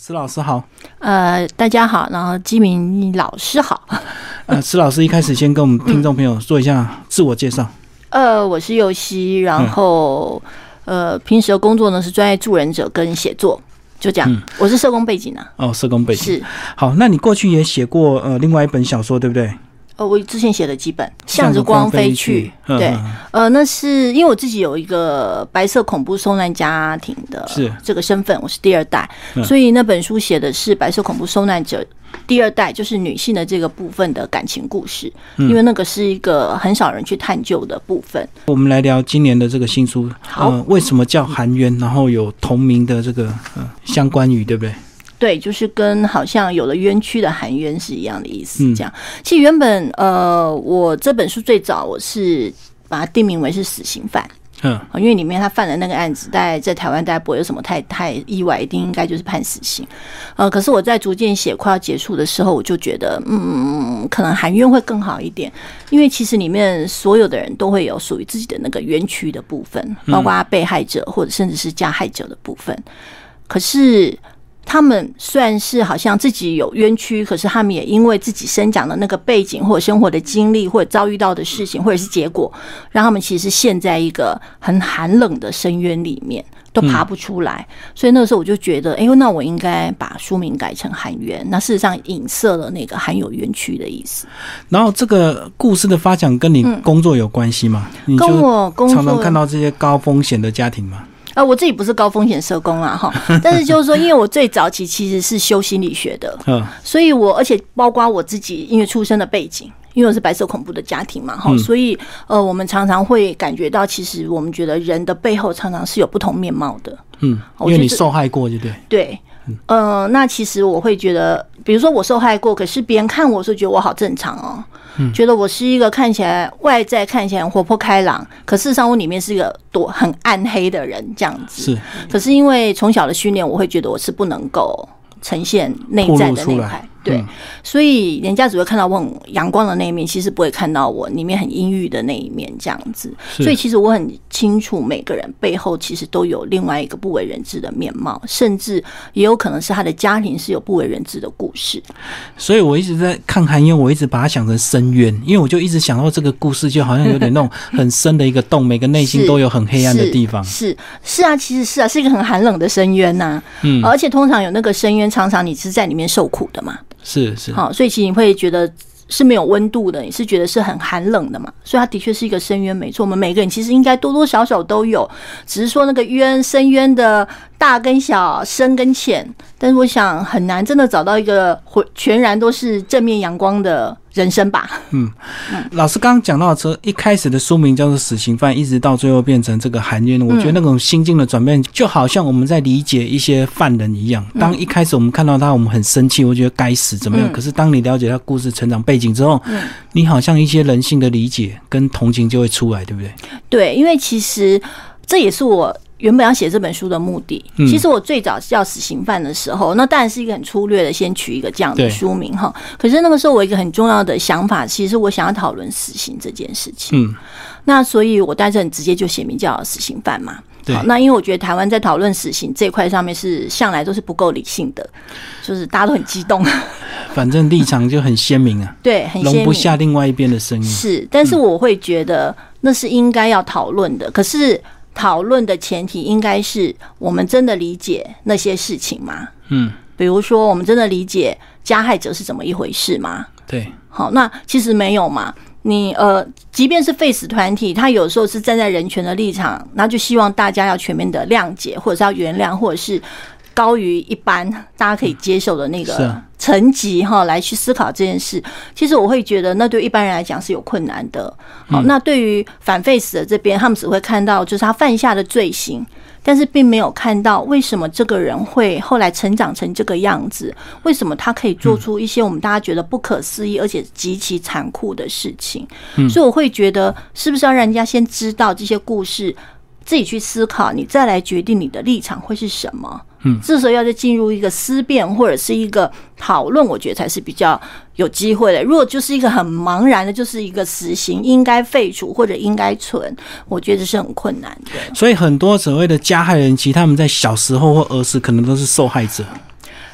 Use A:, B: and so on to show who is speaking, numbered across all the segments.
A: 施老师好，
B: 呃，大家好，然后基民老师好，
A: 呃，施老师一开始先跟我们听众朋友做一下自我介绍。
B: 呃，我是佑熙，然后呃，平时的工作呢是专业助人者跟写作，就这样。我是社工背景啊。
A: 哦，社工背景
B: 是。
A: 好，那你过去也写过呃另外一本小说，对不对？
B: 呃，我之前写的几本《向着光飞去》，对，呃，那是因为我自己有一个白色恐怖受难家庭的这个身份，我是第二代，所以那本书写的是白色恐怖受难者第二代，就是女性的这个部分的感情故事，因为那个是一个很少人去探究的部分。
A: 我们来聊今年的这个新书，
B: 好，
A: 为什么叫含冤？然后有同名的这个呃相关语，对不对？
B: 对，就是跟好像有了冤屈的含冤是一样的意思。这样，其实原本呃，我这本书最早我是把它定名为是死刑犯，嗯，因为里面他犯的那个案子，大概在台湾大家不会有什么太太意外，一定应该就是判死刑。呃，可是我在逐渐写快要结束的时候，我就觉得，嗯，可能含冤会更好一点，因为其实里面所有的人都会有属于自己的那个冤屈的部分，包括被害者或者甚至是加害者的部分，可是。他们虽然是好像自己有冤屈，可是他们也因为自己生长的那个背景，或者生活的经历，或者遭遇到的事情，或者是结果，让他们其实陷在一个很寒冷的深渊里面，都爬不出来。所以那个时候我就觉得，哎呦，那我应该把书名改成“含冤”。那事实上影射了那个含有冤屈的意思。
A: 然后这个故事的发展跟你工作有关系吗？
B: 跟我工作
A: 常常看到这些高风险的家庭吗？
B: 啊，我自己不是高风险社工啦，哈，但是就是说，因为我最早期其实是修心理学的，嗯，所以我而且包括我自己，因为出生的背景，因为我是白色恐怖的家庭嘛，哈，所以呃，我们常常会感觉到，其实我们觉得人的背后常常是有不同面貌的，
A: 嗯，因为你受害过，对不对？
B: 对，呃，那其实我会觉得，比如说我受害过，可是别人看我是觉得我好正常哦。觉得我是一个看起来外在看起来活泼开朗，可事实上我里面是一个多很暗黑的人，这样子。
A: 是，
B: 可是因为从小的训练，我会觉得我是不能够呈现内在的那一块。对，所以人家只会看到我很阳光的那一面，其实不会看到我里面很阴郁的那一面，这样子。所以其实我很清楚，每个人背后其实都有另外一个不为人知的面貌，甚至也有可能是他的家庭是有不为人知的故事。
A: 所以我一直在看韩嫣，我一直把它想成深渊，因为我就一直想到这个故事就好像有点那种很深的一个洞，每个内心都有很黑暗的地方。
B: 是是啊，其实是啊，是一个很寒冷的深渊呐。嗯，而且通常有那个深渊，常常你是在里面受苦的嘛。
A: 是是，
B: 好，所以其实你会觉得是没有温度的，你是觉得是很寒冷的嘛？所以它的确是一个深渊，没错。我们每个人其实应该多多少少都有，只是说那个渊深渊的大跟小、深跟浅。但是我想很难真的找到一个全然都是正面阳光的。人生吧。
A: 嗯，老师刚刚讲到说，一开始的书名叫做“死刑犯”，一直到最后变成这个“含冤”。我觉得那种心境的转变，就好像我们在理解一些犯人一样。当一开始我们看到他，我们很生气，我觉得该死怎么样？可是当你了解他故事成长背景之后，你好像一些人性的理解跟同情就会出来，对不对？
B: 对，因为其实这也是我。原本要写这本书的目的，其实我最早叫死刑犯的时候，那当然是一个很粗略的，先取一个这样的书名哈。可是那个时候我一个很重要的想法，其实我想要讨论死刑这件事情。嗯，那所以我当时很直接就写名叫死刑犯嘛。
A: 好。
B: 那因为我觉得台湾在讨论死刑这块上面是向来都是不够理性的，就是大家都很激动。
A: 反正立场就很鲜明啊。
B: 对，很
A: 容不下另外一边的声音。
B: 是，但是我会觉得那是应该要讨论的。可是。讨论的前提应该是我们真的理解那些事情吗？嗯，比如说我们真的理解加害者是怎么一回事吗？
A: 对，
B: 好，那其实没有嘛。你呃，即便是 face 团体，他有时候是站在人权的立场，那就希望大家要全面的谅解，或者是要原谅，或者是。高于一般大家可以接受的那个层级哈，来去思考这件事。其实我会觉得，那对一般人来讲是有困难的。好，那对于反 face 的这边，他们只会看到就是他犯下的罪行，但是并没有看到为什么这个人会后来成长成这个样子，为什么他可以做出一些我们大家觉得不可思议而且极其残酷的事情。所以我会觉得，是不是要让人家先知道这些故事？自己去思考，你再来决定你的立场会是什么。嗯，这时候要再进入一个思辨或者是一个讨论，我觉得才是比较有机会的。如果就是一个很茫然的，就是一个死刑应该废除或者应该存，我觉得是很困难的。
A: 所以很多所谓的加害人，其实他们在小时候或儿时可能都是受害者。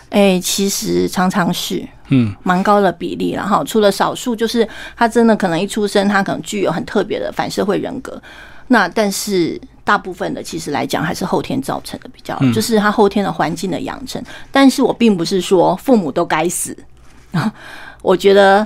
B: 哎，其实常常是，
A: 嗯，
B: 蛮高的比例了哈。除了少数，就是他真的可能一出生，他可能具有很特别的反社会人格。那但是大部分的其实来讲，还是后天造成的比较，就是他后天的环境的养成。但是我并不是说父母都该死啊，我觉得。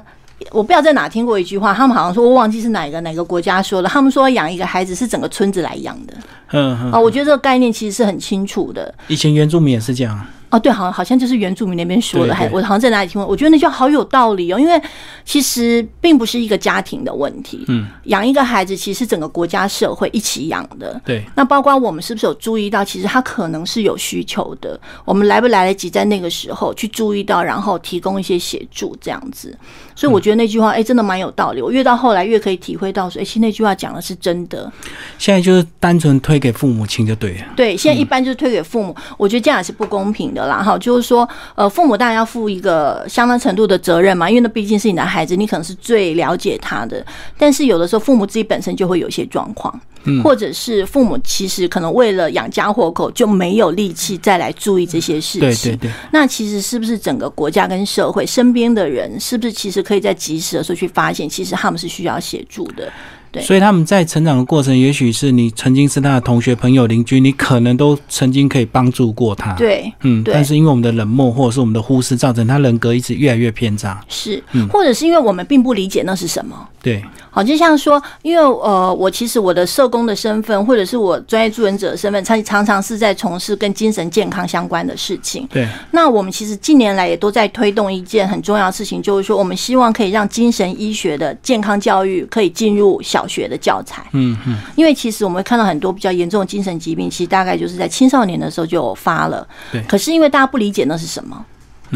B: 我不知道在哪听过一句话，他们好像说，我忘记是哪个哪个国家说的。他们说养一个孩子是整个村子来养的。
A: 嗯嗯。
B: 啊，我觉得这个概念其实是很清楚的。
A: 以前原住民也是这样。
B: 哦，对，好像好像就是原住民那边说的，还我好像在哪里听过。我觉得那句话好有道理哦，因为其实并不是一个家庭的问题。
A: 嗯。
B: 养一个孩子，其实整个国家社会一起养的。
A: 对。
B: 那包括我们是不是有注意到，其实他可能是有需求的？我们来不来得及在那个时候去注意到，然后提供一些协助，这样子。所以我觉得那句话，哎，真的蛮有道理。我越到后来越可以体会到，说，哎，其实那句话讲的是真的。
A: 现在就是单纯推给父母亲就对了。
B: 对，现在一般就是推给父母，我觉得这样也是不公平的啦。哈，就是说，呃，父母当然要负一个相当程度的责任嘛，因为那毕竟是你的孩子，你可能是最了解他的。但是有的时候，父母自己本身就会有一些状况。嗯或者是父母其实可能为了养家活口就没有力气再来注意这些事情。
A: 对对对。
B: 那其实是不是整个国家跟社会身边的人，是不是其实可以在及时的时候去发现，其实他们是需要协助的？
A: 所以他们在成长的过程，也许是你曾经是他的同学、朋友、邻居，你可能都曾经可以帮助过他。
B: 对，
A: 嗯，但是因为我们的冷漠或者是我们的忽视，造成他人格一直越来越偏差。
B: 是，嗯或者是因为我们并不理解那是什么。
A: 对，
B: 好，就像说，因为呃，我其实我的社工的身份，或者是我专业助人者的身份，常常常是在从事跟精神健康相关的事情。
A: 对，
B: 那我们其实近年来也都在推动一件很重要的事情，就是说，我们希望可以让精神医学的健康教育可以进入小学的教材。
A: 嗯嗯，
B: 因为其实我们会看到很多比较严重的精神疾病，其实大概就是在青少年的时候就有发了。
A: 对，
B: 可是因为大家不理解那是什么。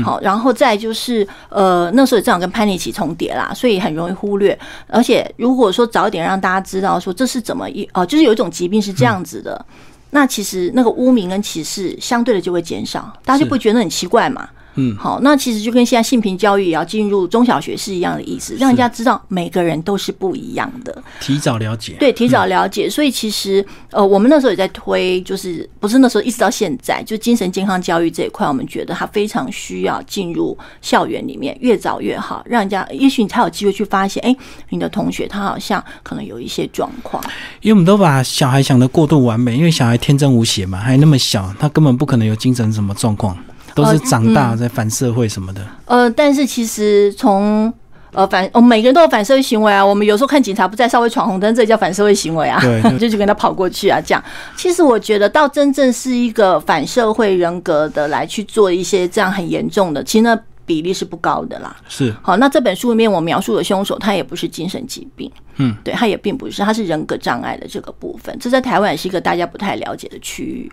B: 好，然后再就是，呃，那时候正好跟叛逆期重叠啦，所以很容易忽略。而且如果说早一点让大家知道说这是怎么一哦，就是有一种疾病是这样子的，那其实那个污名跟歧视相对的就会减少，大家就不觉得很奇怪嘛。
A: 嗯，
B: 好，那其实就跟现在性平教育也要进入中小学是一样的意思，让人家知道每个人都是不一样的，
A: 提早了解，
B: 对，提早了解。所以其实呃，我们那时候也在推，就是不是那时候一直到现在，就精神健康教育这一块，我们觉得它非常需要进入校园里面，越早越好，让人家也许你才有机会去发现，哎，你的同学他好像可能有一些状况。
A: 因为我们都把小孩想的过度完美，因为小孩天真无邪嘛，还那么小，他根本不可能有精神什么状况。都是长大在反社会什么的。
B: 呃，但是其实从呃反，我们每个人都有反社会行为啊。我们有时候看警察不在，稍微闯红灯，这叫反社会行为啊。
A: 对，
B: 就去跟他跑过去啊，这样。其实我觉得，到真正是一个反社会人格的来去做一些这样很严重的，其实那比例是不高的啦。
A: 是。
B: 好，那这本书里面我描述的凶手，他也不是精神疾病。
A: 嗯，
B: 对，他也并不是，他是人格障碍的这个部分，这在台湾也是一个大家不太了解的区域。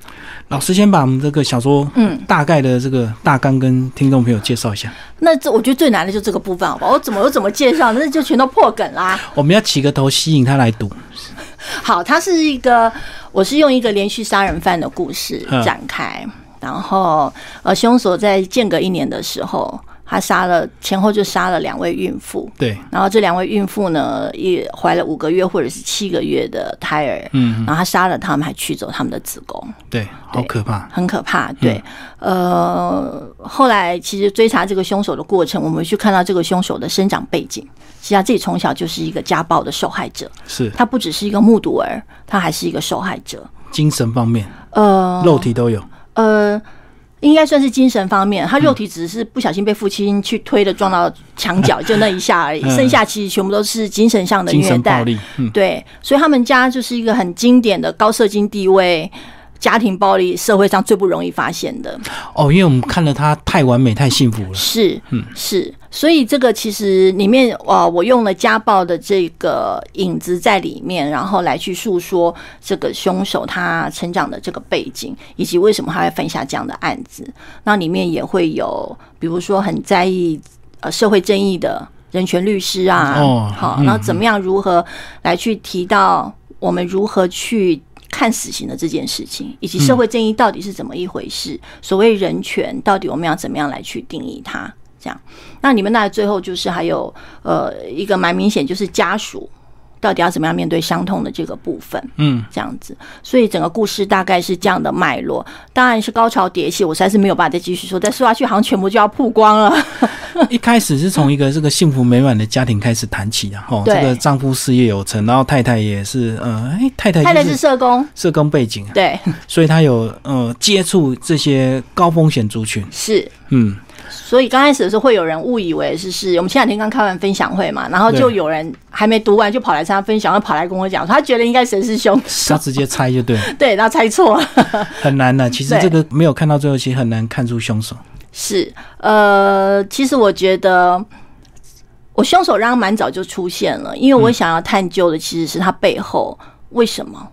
A: 老师先把我们这个小说，嗯，大概的这个大纲跟听众朋友介绍一下。
B: 那这我觉得最难的就这个部分，好吧？我怎么我怎么介绍？那就全都破梗啦。
A: 我们要起个头，吸引他来读。
B: 好，它是一个，我是用一个连续杀人犯的故事展开，然后呃，凶手在间隔一年的时候。他杀了前后就杀了两位孕妇，
A: 对，
B: 然后这两位孕妇呢也怀了五个月或者是七个月的胎儿，
A: 嗯，
B: 然后他杀了他们，还取走他们的子宫，
A: 对，好可怕，
B: 很可怕，对，呃，后来其实追查这个凶手的过程，我们去看到这个凶手的生长背景，其实他自己从小就是一个家暴的受害者，
A: 是。
B: 他不只是一个目睹儿，他还是一个受害者，
A: 精神方面，
B: 呃，
A: 肉体都有，
B: 呃。应该算是精神方面，他肉体只是不小心被父亲去推的撞到墙角，就那一下而已。剩下其实全部都是精神上的虐待。对，所以他们家就是一个很经典的高社经地位。家庭暴力，社会上最不容易发现的
A: 哦，因为我们看了他太完美、太幸福了。
B: 是，嗯，是，所以这个其实里面，呃，我用了家暴的这个影子在里面，然后来去诉说这个凶手他成长的这个背景，以及为什么他会犯下这样的案子。那里面也会有，比如说很在意呃社会正义的人权律师啊，
A: 哦，
B: 好，那怎么样如何来去提到我们如何去。看死刑的这件事情，以及社会正义到底是怎么一回事？所谓人权，到底我们要怎么样来去定义它？这样，那你们那最后就是还有呃一个蛮明显，就是家属。到底要怎么样面对伤痛的这个部分，
A: 嗯，
B: 这样子。所以整个故事大概是这样的脉络，当然是高潮迭起，我实在是没有办法再继续说，再说下去好像全部就要曝光了。
A: 一开始是从一个这个幸福美满的家庭开始谈起的哈，
B: 对
A: 这个丈夫事业有成，然后太太也是呃，哎，太太
B: 太太
A: 是是
B: 社工，
A: 社工背景，
B: 对，
A: 所以她有呃接触这些高风险族群，
B: 是。
A: 嗯，
B: 所以刚开始的时候会有人误以为是是我们前两天刚开完分享会嘛，然后就有人还没读完就跑来参加分享会，跑来跟我讲说他觉得应该谁是凶手
A: 他，直接猜就对了，
B: 对，然后猜错了。
A: 很难的。其实
B: 对
A: 这个没有看到最后，其实很难看出凶手。
B: 是，呃，其实我觉得我凶手让他蛮早就出现了，因为我想要探究的其实是他背后为什么。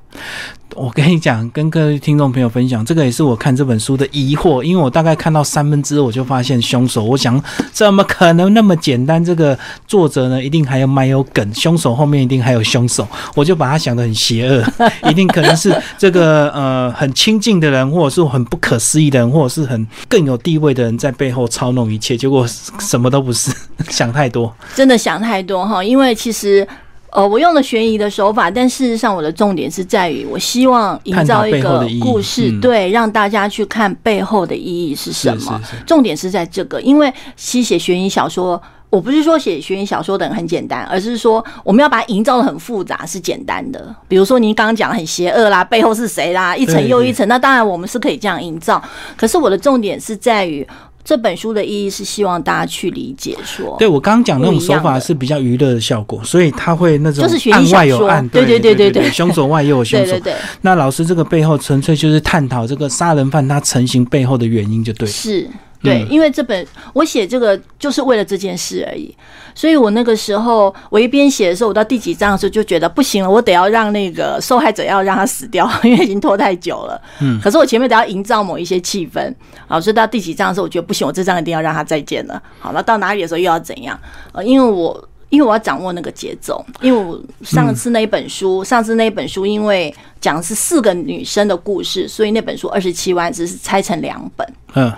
A: 我跟你讲，跟各位听众朋友分享，这个也是我看这本书的疑惑，因为我大概看到三分之二，我就发现凶手。我想，怎么可能那么简单？这个作者呢，一定还有蛮有梗，凶手后面一定还有凶手，我就把他想得很邪恶，一定可能是这个呃很亲近的人，或者是很不可思议的人，或者是很更有地位的人在背后操弄一切，结果什么都不是，想太多。
B: 真的想太多哈，因为其实。呃，我用了悬疑的手法，但事实上我的重点是在于，我希望营造一个故事，
A: 嗯
B: 对，让大家去看背后的意义是什么。
A: 是是是
B: 重点是在这个，因为写悬疑小说，我不是说写悬疑小说的人很简单，而是说我们要把它营造的很复杂是简单的。比如说您刚刚讲的很邪恶啦，背后是谁啦，一层又一层，那当然我们是可以这样营造。可是我的重点是在于这本书的意义是希望大家去理解说，
A: 对我刚刚讲那种手法是比较娱乐的效果，所以他会那种
B: 就是悬
A: 案外有案，
B: 对
A: 对
B: 对对对
A: 凶手外又有凶手
B: 对对。对。
A: 那老师这个背后纯粹就是探讨这个杀人犯他成型背后的原因，就对了。
B: 是对，
A: 嗯
B: 因为这本我写这个就是为了这件事而已，所以我那个时候我一边写的时候，我到第几章的时候就觉得不行了，我得要让那个受害者要让他死掉，因为已经拖太久了。
A: 嗯
B: 可是我前面得要营造某一些气氛，好，所以到第几章的时候，我觉得不行，我这章一定要让他再见了。好，了到哪里的时候又要怎样？呃，因为我。因为我要掌握那个节奏，因为我上次那一本书，上次那一本书，因为讲的是四个女生的故事，所以那本书二十七万只是拆成两本。
A: 嗯，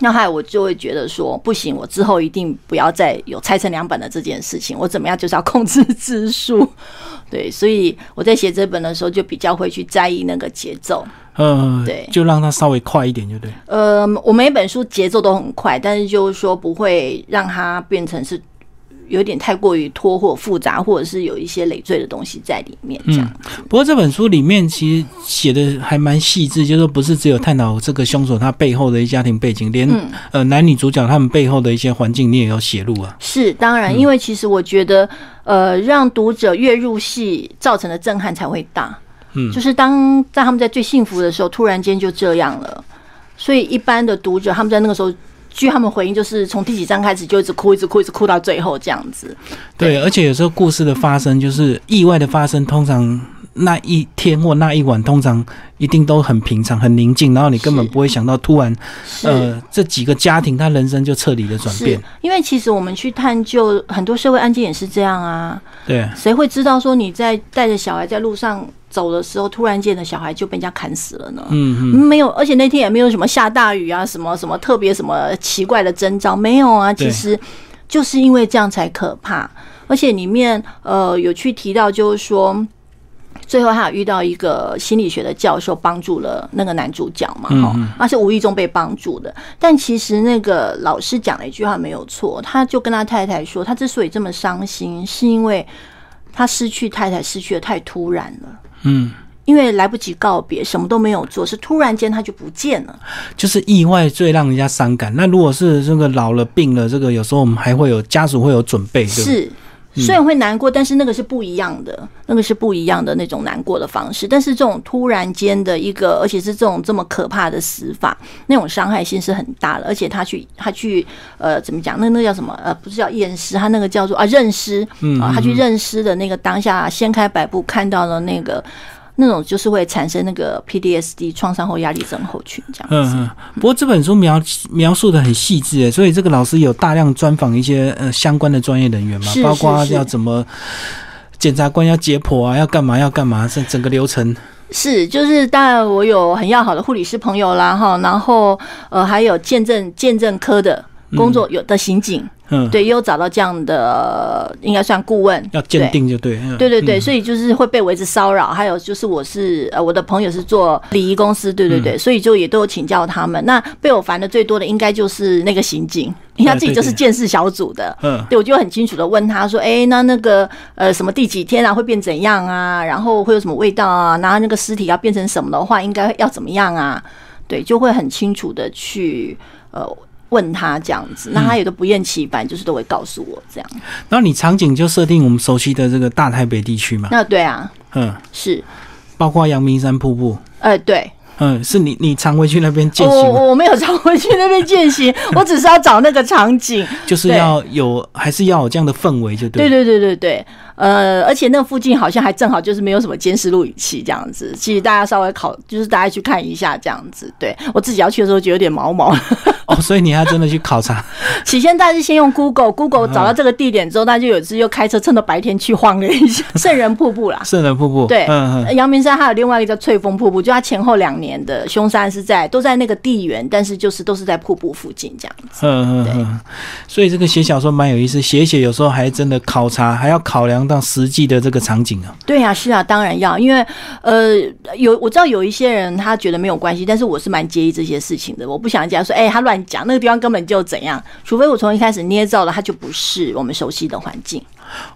B: 那后来我就会觉得说，不行，我之后一定不要再有拆成两本的这件事情。我怎么样就是要控制字数，对，所以我在写这本的时候就比较会去在意那个节奏。
A: 呃，
B: 对
A: 就让它稍微快一点，就对。
B: 呃，我每本书节奏都很快，但是就是说不会让它变成是有点太过于拖或复杂，或者是有一些累赘的东西在里面这样。
A: 不过这本书里面其实写的还蛮细致，就是说不是只有探讨这个凶手他背后的一家庭背景，连、
B: 嗯
A: 呃男女主角他们背后的一些环境你也要写入啊。
B: 是，当然，因为其实我觉得，呃，让读者越入戏，造成的震撼才会大。
A: 嗯
B: 就是当在他们在最幸福的时候，突然间就这样了，所以一般的读者他们在那个时候，据他们回应，就是从第几章开始就一直哭，一直哭，一直哭到最后这样子。
A: 对，而且有时候故事的发生就是意外的发生，通常那一天或那一晚，通常一定都很平常、很宁静，然后你根本不会想到，突然。呃这几个家庭他人生就彻底的转
B: 是
A: 变。
B: 因为其实我们去探究很多社会案件也是这样啊，
A: 对，
B: 谁会知道说你在带着小孩在路上走的时候，突然间的小孩就被人家砍死了呢？
A: 嗯嗯，
B: 没有，而且那天也没有什么下大雨啊，什么什么特别什么奇怪的征兆，没有啊。其实就是因为这样才可怕，而且里面呃有去提到，就是说。最后，他有遇到一个心理学的教授，帮助了那个男主角嘛，哈、
A: 嗯嗯
B: 他是无意中被帮助的。但其实那个老师讲了一句话没有错，他就跟他太太说，他之所以这么伤心，是因为他失去太太失去的太突然了。
A: 嗯，
B: 因为来不及告别，什么都没有做，是突然间他就不见了。
A: 就是意外最让人家伤感。那如果是这个老了病了，这个有时候我们还会有家属会有准备？
B: 是，虽然会难过，但是那个是不一样的，那个是不一样的那种难过的方式。但是这种突然间的一个，而且是这种这么可怕的死法，那种伤害性是很大的。而且他去他去呃怎么讲？那那叫什么？呃，不是叫验尸，他那个叫做啊认尸
A: 嗯
B: 啊，他去认尸的那个当下，掀开白布看到了那个。那种就是会产生那个 PDSD 创伤后压力症候群这样子。
A: 嗯嗯，不过这本书描描述的很细致诶，所以这个老师有大量专访一些呃相关的专业人员嘛，包括
B: 是是
A: 要怎么检察官要解剖啊，要干嘛要干嘛，这整个流程。
B: 是，就是当然我有很要好的护理师朋友啦，哈，然后呃还有见证见证科的工作有的刑警，
A: 嗯，
B: 对，也有找到这样的，应该算顾问，
A: 要鉴定就对，
B: 对。对对，
A: 嗯。
B: 所以就是会被围着骚扰，还有就是我是呃我的朋友是做礼仪公司，对对对，
A: 嗯。
B: 所以就也都有请教他们。那被我烦的最多的应该就是那个刑警，因为他自己就是建识小组的，
A: 嗯。
B: 对我就很清楚的问他说，哎，那那个呃什么第几天啊会变怎样啊，然后会有什么味道啊，然后那个尸体要变成什么的话，应该要怎么样啊？对，就会很清楚的去呃。问他这样子，那他也都不厌其烦，就是都会告诉我这样。
A: 然后你场景就设定我们熟悉的这个大台北地区嘛，
B: 那对啊，
A: 嗯，
B: 是，
A: 包括阳明山瀑布，
B: 呃，对，
A: 嗯，是你你常回去那边践行？
B: 我我没有常回去那边践行，我只是要找那个场景。
A: 就是要有还是要有这样的氛围，就对。
B: 对对对对对，呃，而且那附近好像还正好就是没有什么监视录影器这样子，其实大家稍微考，就是大家去看一下这样子。对我自己要去的时候，就有点毛毛。
A: 哦，所以你要真的去考察，
B: 起先大家先用 Google，Google 找到这个地点之后，大家就有一次又开车趁着白天去晃了一下圣人瀑布啦。
A: 圣人瀑布。
B: 对，
A: 嗯嗯，
B: 阳明山还有另外一个叫翠峰瀑布，就它前后两年的凶山是在都在那个地缘，但是就是都是在瀑布附近这样子。
A: 嗯嗯嗯，所以这个写小说蛮有意思，写一写有时候还真的考察，还要考量到实际的这个场景啊。
B: 对呀、是啊，当然要，因为呃，有我知道有一些人他觉得没有关系，但是我是蛮介意这些事情的。我不想讲说，哎、他乱讲，那个地方根本就怎样，除非我从一开始捏造了，它就不是我们熟悉的环境。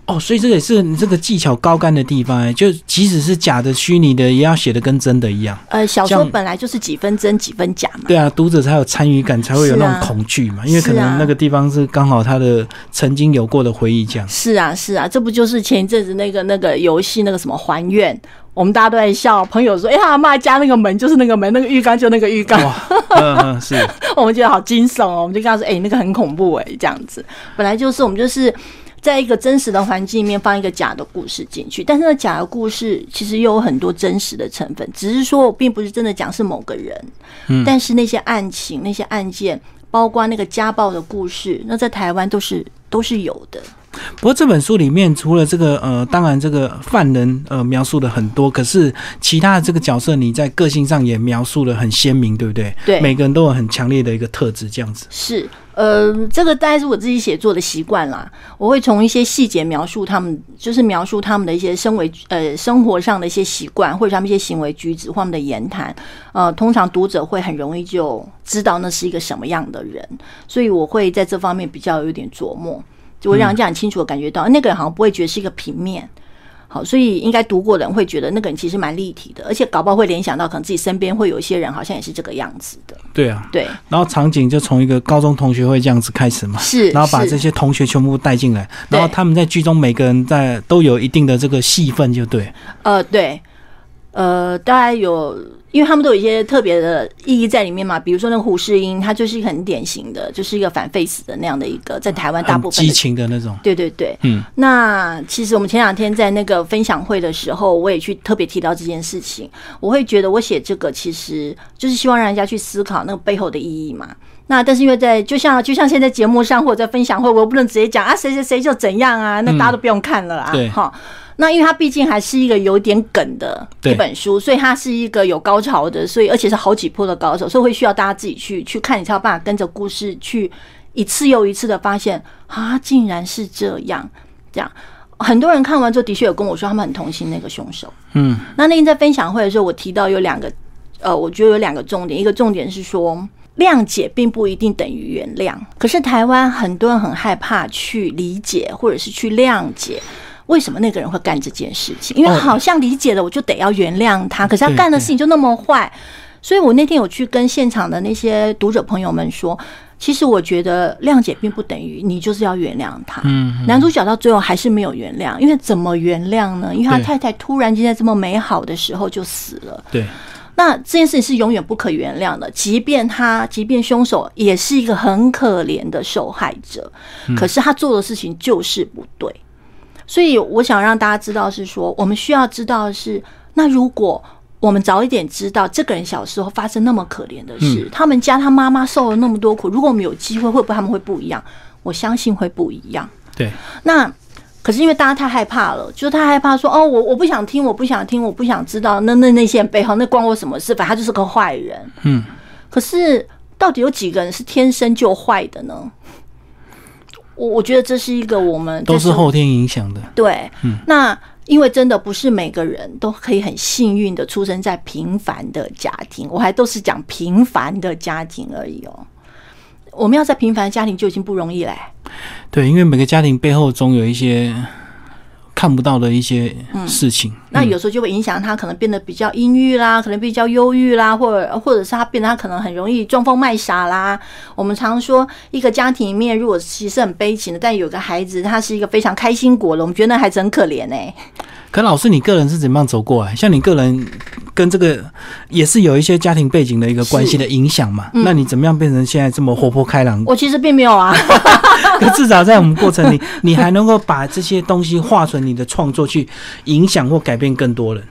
A: 哦，所以这个也是你这个技巧高干的地方哎，就即使是假的、虚拟的，也要写的跟真的一样。
B: 呃，小说本来就是几分真几分假嘛。
A: 对啊，读者才有参与感，才会有那种恐惧嘛，因为可能那个地方是刚好他的曾经有过的回忆这样。
B: 是啊，是啊，这不就是前一阵子那个那个游戏那个什么还愿，我们大家都在笑，朋友说，哎、他阿妈家那个门就是那个门，那个浴缸就那个浴缸，
A: 哇，嗯嗯是，
B: 我们觉得好惊悚哦，我们就跟他说，哎、那个很恐怖哎、这样子。本来就是我们就是在一个真实的环境里面放一个假的故事进去，但是那假的故事其实又有很多真实的成分，只是说我并不是真的讲是某个人，
A: 嗯
B: 但是那些案情、那些案件，包括那个家暴的故事，那在台湾都是都是有的。
A: 不过这本书里面除了这个呃，当然这个犯人呃描述的很多，可是其他的这个角色你在个性上也描述的很鲜明，对不对？
B: 对
A: 每个人都有很强烈的一个特质，这样子。
B: 是，呃，这个大概是我自己写作的习惯啦。我会从一些细节描述他们，就是描述他们的一些生为呃生活上的一些习惯，或者他们一些行为举止或他们的言谈。呃，通常读者会很容易就知道那是一个什么样的人，所以我会在这方面比较有点琢磨，就会让人家很清楚的感觉到，那个人好像不会觉得是一个平面。好，所以应该读过的人会觉得那个人其实蛮立体的，而且搞不好会联想到可能自己身边会有一些人好像也是这个样子的。
A: 对啊，
B: 对，
A: 然后场景就从一个高中同学会这样子开始嘛，
B: 是，
A: 然后把这些同学全部带进来，然后他们在剧中每个人在都有一定的这个戏份，就对。
B: 呃，对，呃，大概有，因为他们都有一些特别的意义在里面嘛。比如说那个胡世英，他就是一个很典型的，就是一个反 face 的那样的一个，在台湾大部分激。
A: 情的那种，
B: 对对对，
A: 嗯，
B: 那其实我们前两天在那个分享会的时候，我也去特别提到这件事情。我会觉得我写这个其实就是希望让人家去思考那个背后的意义嘛。那但是因为在就像就像现在节目上或者在分享会，我不能直接讲啊谁谁谁就怎样啊，那大家都不用看了啊，
A: 对
B: 哈。那因为它毕竟还是一个有点梗的一本书，所以它是一个有高潮的，所以而且是好几波的高潮，所以会需要大家自己去去看，你才有办法跟着故事去一次又一次的发现啊，竟然是这样，这样。很多人看完之后，的确有跟我说，他们很同情那个凶手。
A: 嗯，
B: 那那天在分享会的时候，我提到有两个，呃，我觉得有两个重点，一个重点是说。谅解并不一定等于原谅，可是台湾很多人很害怕去理解或者是去谅解，为什么那个人会干这件事情？因为
A: 哦
B: 好像理解了，我就得要原谅他，可是他干的事情就那么坏，所以我那天有去跟现场的那些读者朋友们说，其实我觉得谅解并不等于你就是要原谅他。
A: 嗯，
B: 男主角到最后还是没有原谅，因为怎么原谅呢？因为他太太突然间在这么美好的时候就死了。
A: 对，
B: 那这件事情是永远不可原谅的，即便他，即便凶手也是一个很可怜的受害者，可是他做的事情就是不对。所以我想让大家知道是说，我们需要知道的是，那如果我们早一点知道这个人小时候发生那么可怜的事，他们家他妈妈受了那么多苦，如果我们有机会，会不会他们会不一样？我相信会不一样。
A: 对，
B: 那可是因为大家太害怕了，就是太害怕说哦，我我不想听，我不想听，我不想知道，那那那些人背后那关我什么事？反正他就是个坏人。
A: 嗯，
B: 可是到底有几个人是天生就坏的呢？我我觉得这是一个我们
A: 都是后天影响的。
B: 对，那因为真的不是每个人都可以很幸运的出生在平凡的家庭，我还都是讲平凡的家庭而已哦。我们要在平凡的家庭就已经不容易嘞。
A: 对，因为每个家庭背后总有一些。看不到的一些事情，
B: 那有时候就会影响他，可能变得比较阴郁啦，可能比较忧郁啦，或者或者是他变得他可能很容易装疯卖傻啦。我们常说，一个家庭里面如果其实很悲情的，但有个孩子他是一个非常开心果的，我们觉得那孩子很可怜哎。
A: 可老师，你个人是怎么样走过来？像你个人跟这个也是有一些家庭背景的一个关系的影响嘛？那你怎么样变成现在这么活泼开朗？
B: 我其实并没有啊，
A: 可至少在我们过程里，你还能够把这些东西化成你的创作，去影响或改变更多人。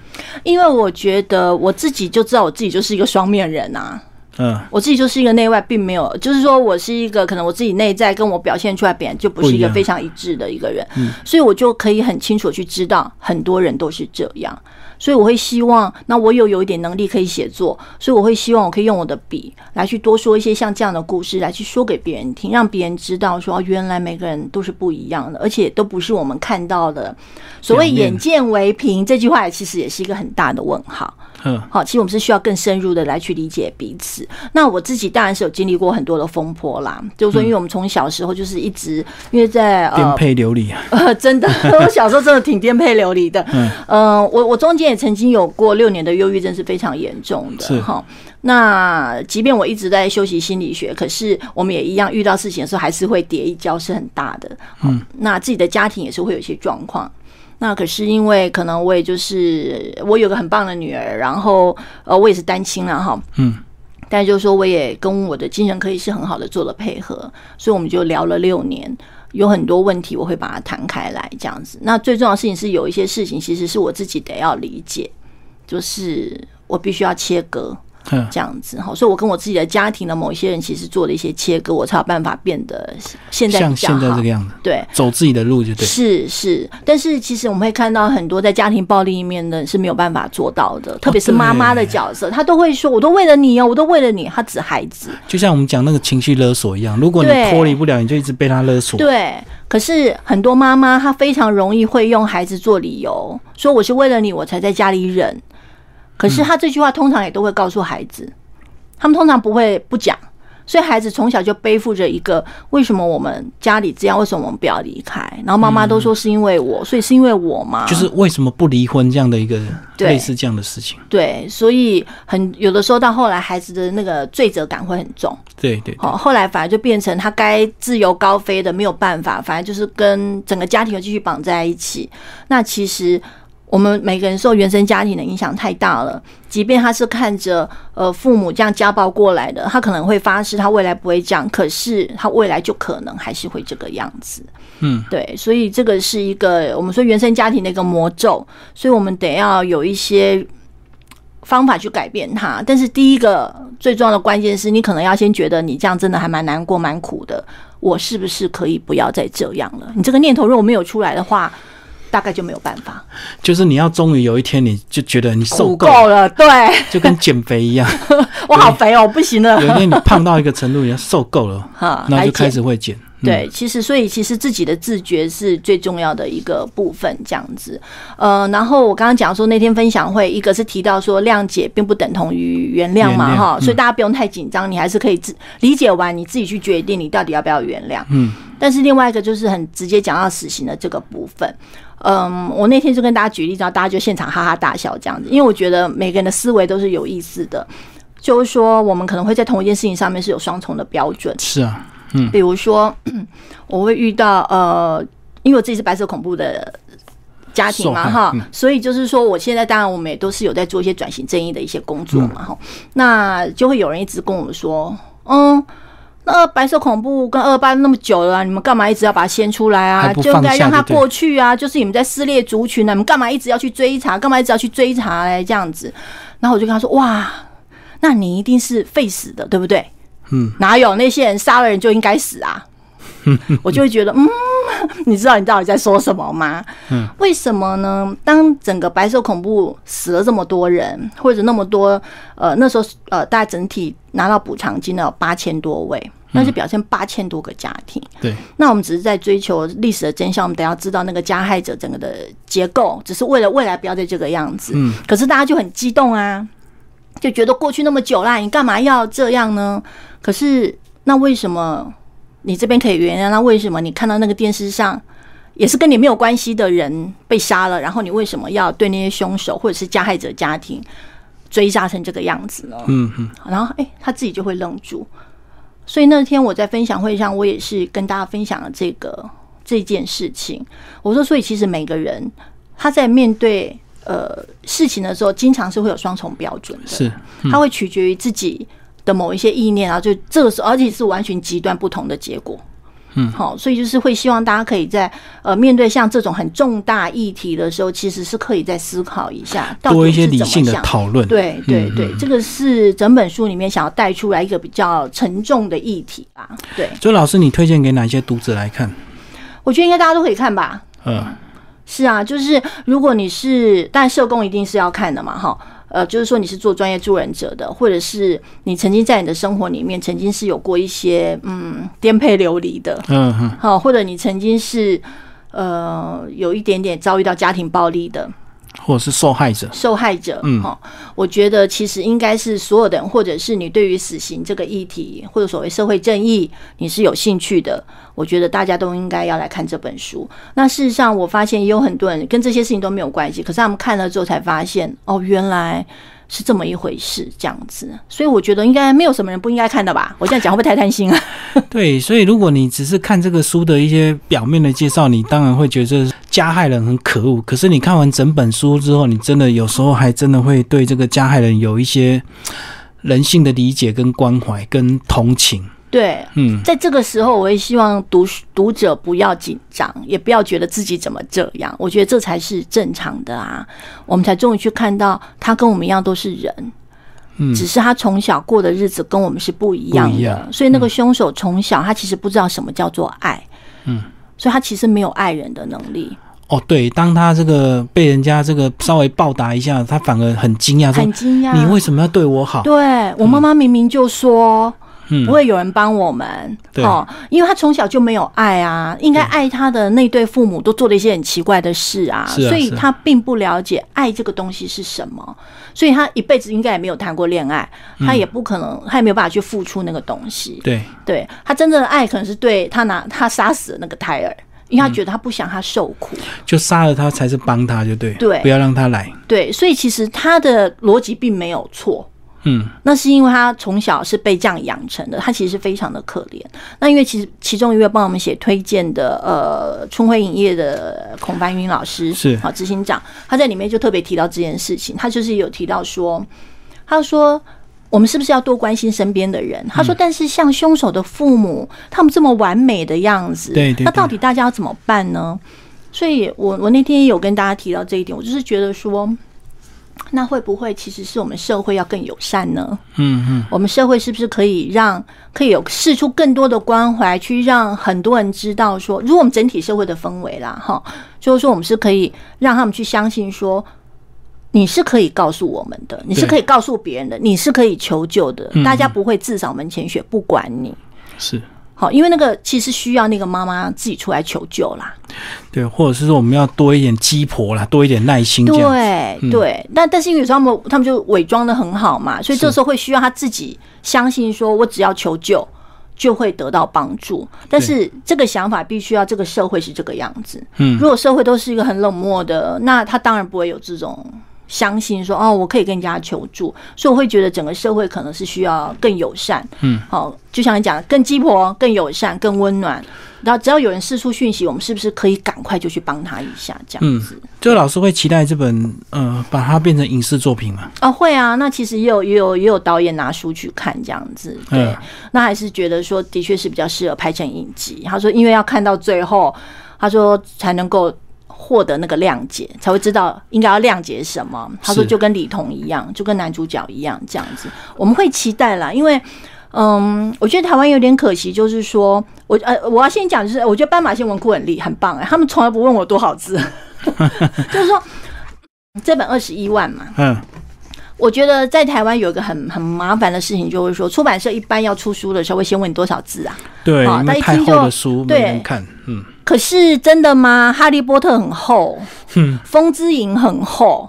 B: 因为我觉得我自己就知道我自己就是一个双面人啊。
A: 嗯，
B: 我自己就是一个内外并没有，就是说我是一个可能我自己内在跟我表现出来，别人就不是一个非常一致的一个人，所以我就可以很清楚去知道很多人都是这样。所以我会希望，那我有有一点能力可以写作，所以我会希望我可以用我的笔来去多说一些像这样的故事，来去说给别人听，让别人知道说，原来每个人都是不一样的，而且都不是我们看到的。所谓“眼见为凭”这句话，其实也是一个很大的问号。
A: 嗯，
B: 好，其实我们是需要更深入的来去理解彼此。那我自己当然是有经历过很多的风波啦，就是说，因为我们从小时候就是一直因为在
A: 颠沛流离啊，
B: 呃，真的，我小时候真的挺颠沛流离的。嗯，呃，我我中间也曾经有过六年的忧郁症，是非常严重的哈。那即便我一直在修习心理学，可是我们也一样遇到事情的时候，还是会跌一跤，是很大的。嗯，那自己的家庭也是会有一些状况。那可是因为可能我也就是我有个很棒的女儿，然后呃我也是单亲了哈，
A: 嗯，
B: 但就是说我也跟我的精神科医师很好的做了配合，所以我们就聊了六年，有很多问题我会把它谈开来这样子。那最重要的事情是有一些事情其实是我自己得要理解，就是我必须要切割。这样子哈，所以我跟我自己的家庭的某一些人，其实做了一些切割，我才有办法变得现在
A: 像现在这个样子。
B: 对，
A: 走自己的路就对。
B: 是是，但是其实我们会看到很多在家庭暴力里面的是没有办法做到的，特别是妈妈的角色，她都会说：“我都为了你哦，我都为了你。”她指孩子，
A: 就像我们讲那个情绪勒索一样，如果你脱离不了，你就一直被他勒索。
B: 对，可是很多妈妈她非常容易会用孩子做理由，说我是为了你，我才在家里忍。可是他这句话通常也都会告诉孩子，他们通常不会不讲，所以孩子从小就背负着一个为什么我们家里这样，为什么我们不要离开？然后妈妈都说是因为我，所以是因为我吗？
A: 就是为什么不离婚这样的一个类似这样的事情。
B: 对，所以很有的时候到后来，孩子的那个罪责感会很重。
A: 对对。
B: 好，后来反而就变成他该自由高飞的没有办法，反而就是跟整个家庭继续绑在一起。那其实。我们每个人受原生家庭的影响太大了，即便他是看着呃父母这样家暴过来的，他可能会发誓他未来不会这样，可是他未来就可能还是会这个样子。
A: 嗯，
B: 对，所以这个是一个我们说原生家庭的一个魔咒，所以我们得要有一些方法去改变它。但是第一个最重要的关键是你可能要先觉得你这样真的还蛮难过、蛮苦的，我是不是可以不要再这样了？你这个念头如果没有出来的话。大概就没有办法，
A: 就是你要终于有一天，你就觉得你受
B: 够了，对，
A: 就跟减肥一样，
B: 我好肥哦，不行了。
A: 有一天你胖到一个程度，你要受够了，哈，那就开始会减。
B: 对，其实所以其实自己的自觉是最重要的一个部分，这样子。呃，然后我刚刚讲说那天分享会，一个是提到说谅解并不等同于原谅嘛，哈，所以大家不用太紧张，你还是可以自理解完，你自己去决定你到底要不要原谅。
A: 嗯，
B: 但是另外一个就是很直接讲到死刑的这个部分。嗯，我那天就跟大家举例，然后大家就现场哈哈大笑这样子，因为我觉得每个人的思维都是有意思的，就是说我们可能会在同一件事情上面是有双重的标准。
A: 是啊，嗯，
B: 比如说 我会遇到呃，因为我自己是白色恐怖的家庭嘛哈，所以就是说我现在当然我们也都是有在做一些转型正义的一些工作嘛哈，那就会有人一直跟我们说，嗯。那白色恐怖跟二八那么久了，你们干嘛一直要把它掀出来啊？就应该让它过去啊！就是你们在撕裂族群呢，你们干嘛一直要去追查？干嘛一直要去追查嘞？这样子，然后我就跟他说：哇，那你一定是废死的，对不对？
A: 嗯，
B: 哪有那些人杀了人就应该死啊？我就会觉得，嗯，你知道你到底在说什么吗？
A: 嗯，
B: 为什么呢？当整个白色恐怖死了这么多人，或者那么多，呃，那时候呃，大家整体拿到补偿金的八千多位，那是表现八千多个家庭。
A: 对，
B: 那我们只是在追求历史的真相，我们得要知道那个加害者整个的结构，只是为了未来不要再这个样子。
A: 嗯，
B: 可是大家就很激动啊，就觉得过去那么久啦，你干嘛要这样呢？可是那为什么你这边可以原谅？那为什么你看到那个电视上也是跟你没有关系的人被杀了，然后你为什么要对那些凶手或者是加害者家庭追杀成这个样子呢？
A: 嗯嗯，
B: 然后哎、他自己就会愣住。所以那天我在分享会上，我也是跟大家分享了这个这件事情。我说，所以其实每个人他在面对呃事情的时候，经常是会有双重标准的。
A: 是，
B: 他会取决于自己的某一些意念啊，就这个时候，而且是完全极端不同的结果。
A: 嗯，
B: 好，所以就是会希望大家可以在呃面对像这种很重大议题的时候，其实是可以再思考一下，到底
A: 多一些
B: 是
A: 理性的讨论。
B: 对对
A: 嗯
B: 对，这个是整本书里面想要带出来一个比较沉重的议题吧。对，
A: 所以老师，你推荐给哪些读者来看？
B: 我觉得应该大家都可以看吧。
A: 嗯，
B: 是啊，就是如果你是，但社工一定是要看的嘛，哈。呃，就是说你是做专业助人者的，或者是你曾经在你的生活里面曾经是有过一些嗯颠沛流离的，
A: 嗯哼，
B: 好，或者你曾经是呃有一点点遭遇到家庭暴力的
A: 或者是受害者。
B: 受害者，
A: 嗯
B: 哈，我觉得其实应该是所有的人，或者是你对于死刑这个议题，或者所谓社会正义，你是有兴趣的，我觉得大家都应该要来看这本书。那事实上，我发现也有很多人跟这些事情都没有关系，可是他们看了之后才发现，哦，原来。是这么一回事，这样子，所以我觉得应该没有什么人不应该看的吧？我这样讲会不会太贪心啊？
A: 对，所以如果你只是看这个书的一些表面的介绍，你当然会觉得加害人很可恶。可是你看完整本书之后，你真的有时候还真的会对这个加害人有一些人性的理解、跟关怀、跟同情。
B: 对，
A: 嗯，
B: 在这个时候，我也希望读读者不要紧张，也不要觉得自己怎么这样。我觉得这才是正常的啊，我们才终于去看到他跟我们一样都是人，
A: 嗯
B: 只是他从小过的日子跟我们是不一样的，
A: 样
B: 所以那个凶手从小他其实不知道什么叫做爱，
A: 嗯，
B: 所以他其实没有爱人的能力，
A: 哦，对，当他这个被人家这个稍微报答一下，他反而很惊讶，
B: 很惊讶。
A: 你为什么要对我好？
B: 对我妈妈明明就说。
A: 嗯
B: 不会有人帮我们，哦，因为他从小就没有爱啊，应该爱他的那对父母都做了一些很奇怪的事啊，所以他并不了解爱这个东西是什么，所以他一辈子应该也没有谈过恋爱，他也不可能，他也没有办法去付出那个东西，
A: 对，
B: 对他真正的爱可能是对他拿他杀死了那个胎儿，因为他觉得他不想他受苦，
A: 就杀了他才是帮他，就对，
B: 对。
A: 不要让他来。
B: 对，所以其实他的逻辑并没有错，
A: 嗯，
B: 那是因为他从小是被这样养成的，他其实非常的可怜。那因为其实其中一位帮我们写推荐的，呃，春晖影业的孔凡云老师
A: 是
B: 好执行长，他在里面就特别提到这件事情，他就是有提到说，他说。我们是不是要多关心身边的人？他说：“但是像凶手的父母，他们这么完美的样子，
A: 对对
B: 那到底大家要怎么办呢？”所以我我那天也有跟大家提到这一点，我就是觉得说，那会不会其实是我们社会要更友善呢？
A: 嗯嗯，
B: 我们社会是不是可以让可以有释出更多的关怀，去让很多人知道说，如果我们整体社会的氛围啦，哈，就是说我们是可以让他们去相信说。你是可以告诉我们的，你是可以告诉别人的，你是可以求救的，大家不会自扫门前雪，不管你。
A: 是
B: 好，因为那个其实需要那个妈妈自己出来求救啦。
A: 对，或者是说我们要多一点鸡婆啦，多一点耐心。
B: 对对，但但是因为有时候他们他们就伪装的很好嘛，所以这时候会需要他自己相信，说我只要求救就会得到帮助。但是这个想法必须要这个社会是这个样子。
A: 嗯
B: 如果社会都是一个很冷漠的，那他当然不会有这种。相信说哦，我可以跟人家求助，所以我会觉得整个社会可能是需要更友善，
A: 嗯，
B: 好，就像你讲的，更鸡婆、更友善、更温暖。然后只要有人释出讯息，我们是不是可以赶快就去帮他一下，这样子？
A: 就老师会期待这本呃，把它变成影视作品嘛？
B: 啊，会啊，那其实也有也有也有导演拿书去看这样子，对，
A: 嗯
B: 那还是觉得说的确是比较适合拍成影集。他说，因为要看到最后，他说才能够获得那个谅解，才会知道应该要谅解什么。他说就跟李彤一样，就跟男主角一样这样子，我们会期待啦，因为。嗯，我觉得台湾有点可惜，就是说我呃，我要先讲，就是我觉得斑马线文库很厉很棒哎、他们从来不问我多少字，就是说这本二十一万嘛，
A: 嗯，
B: 我觉得在台湾有一个很很麻烦的事情，就是说出版社一般要出书的时候会先问你多少字啊？
A: 对，
B: 那一听就
A: 的书没
B: 对
A: 人看，嗯，
B: 可是真的吗？哈利波特很厚，风之影很厚，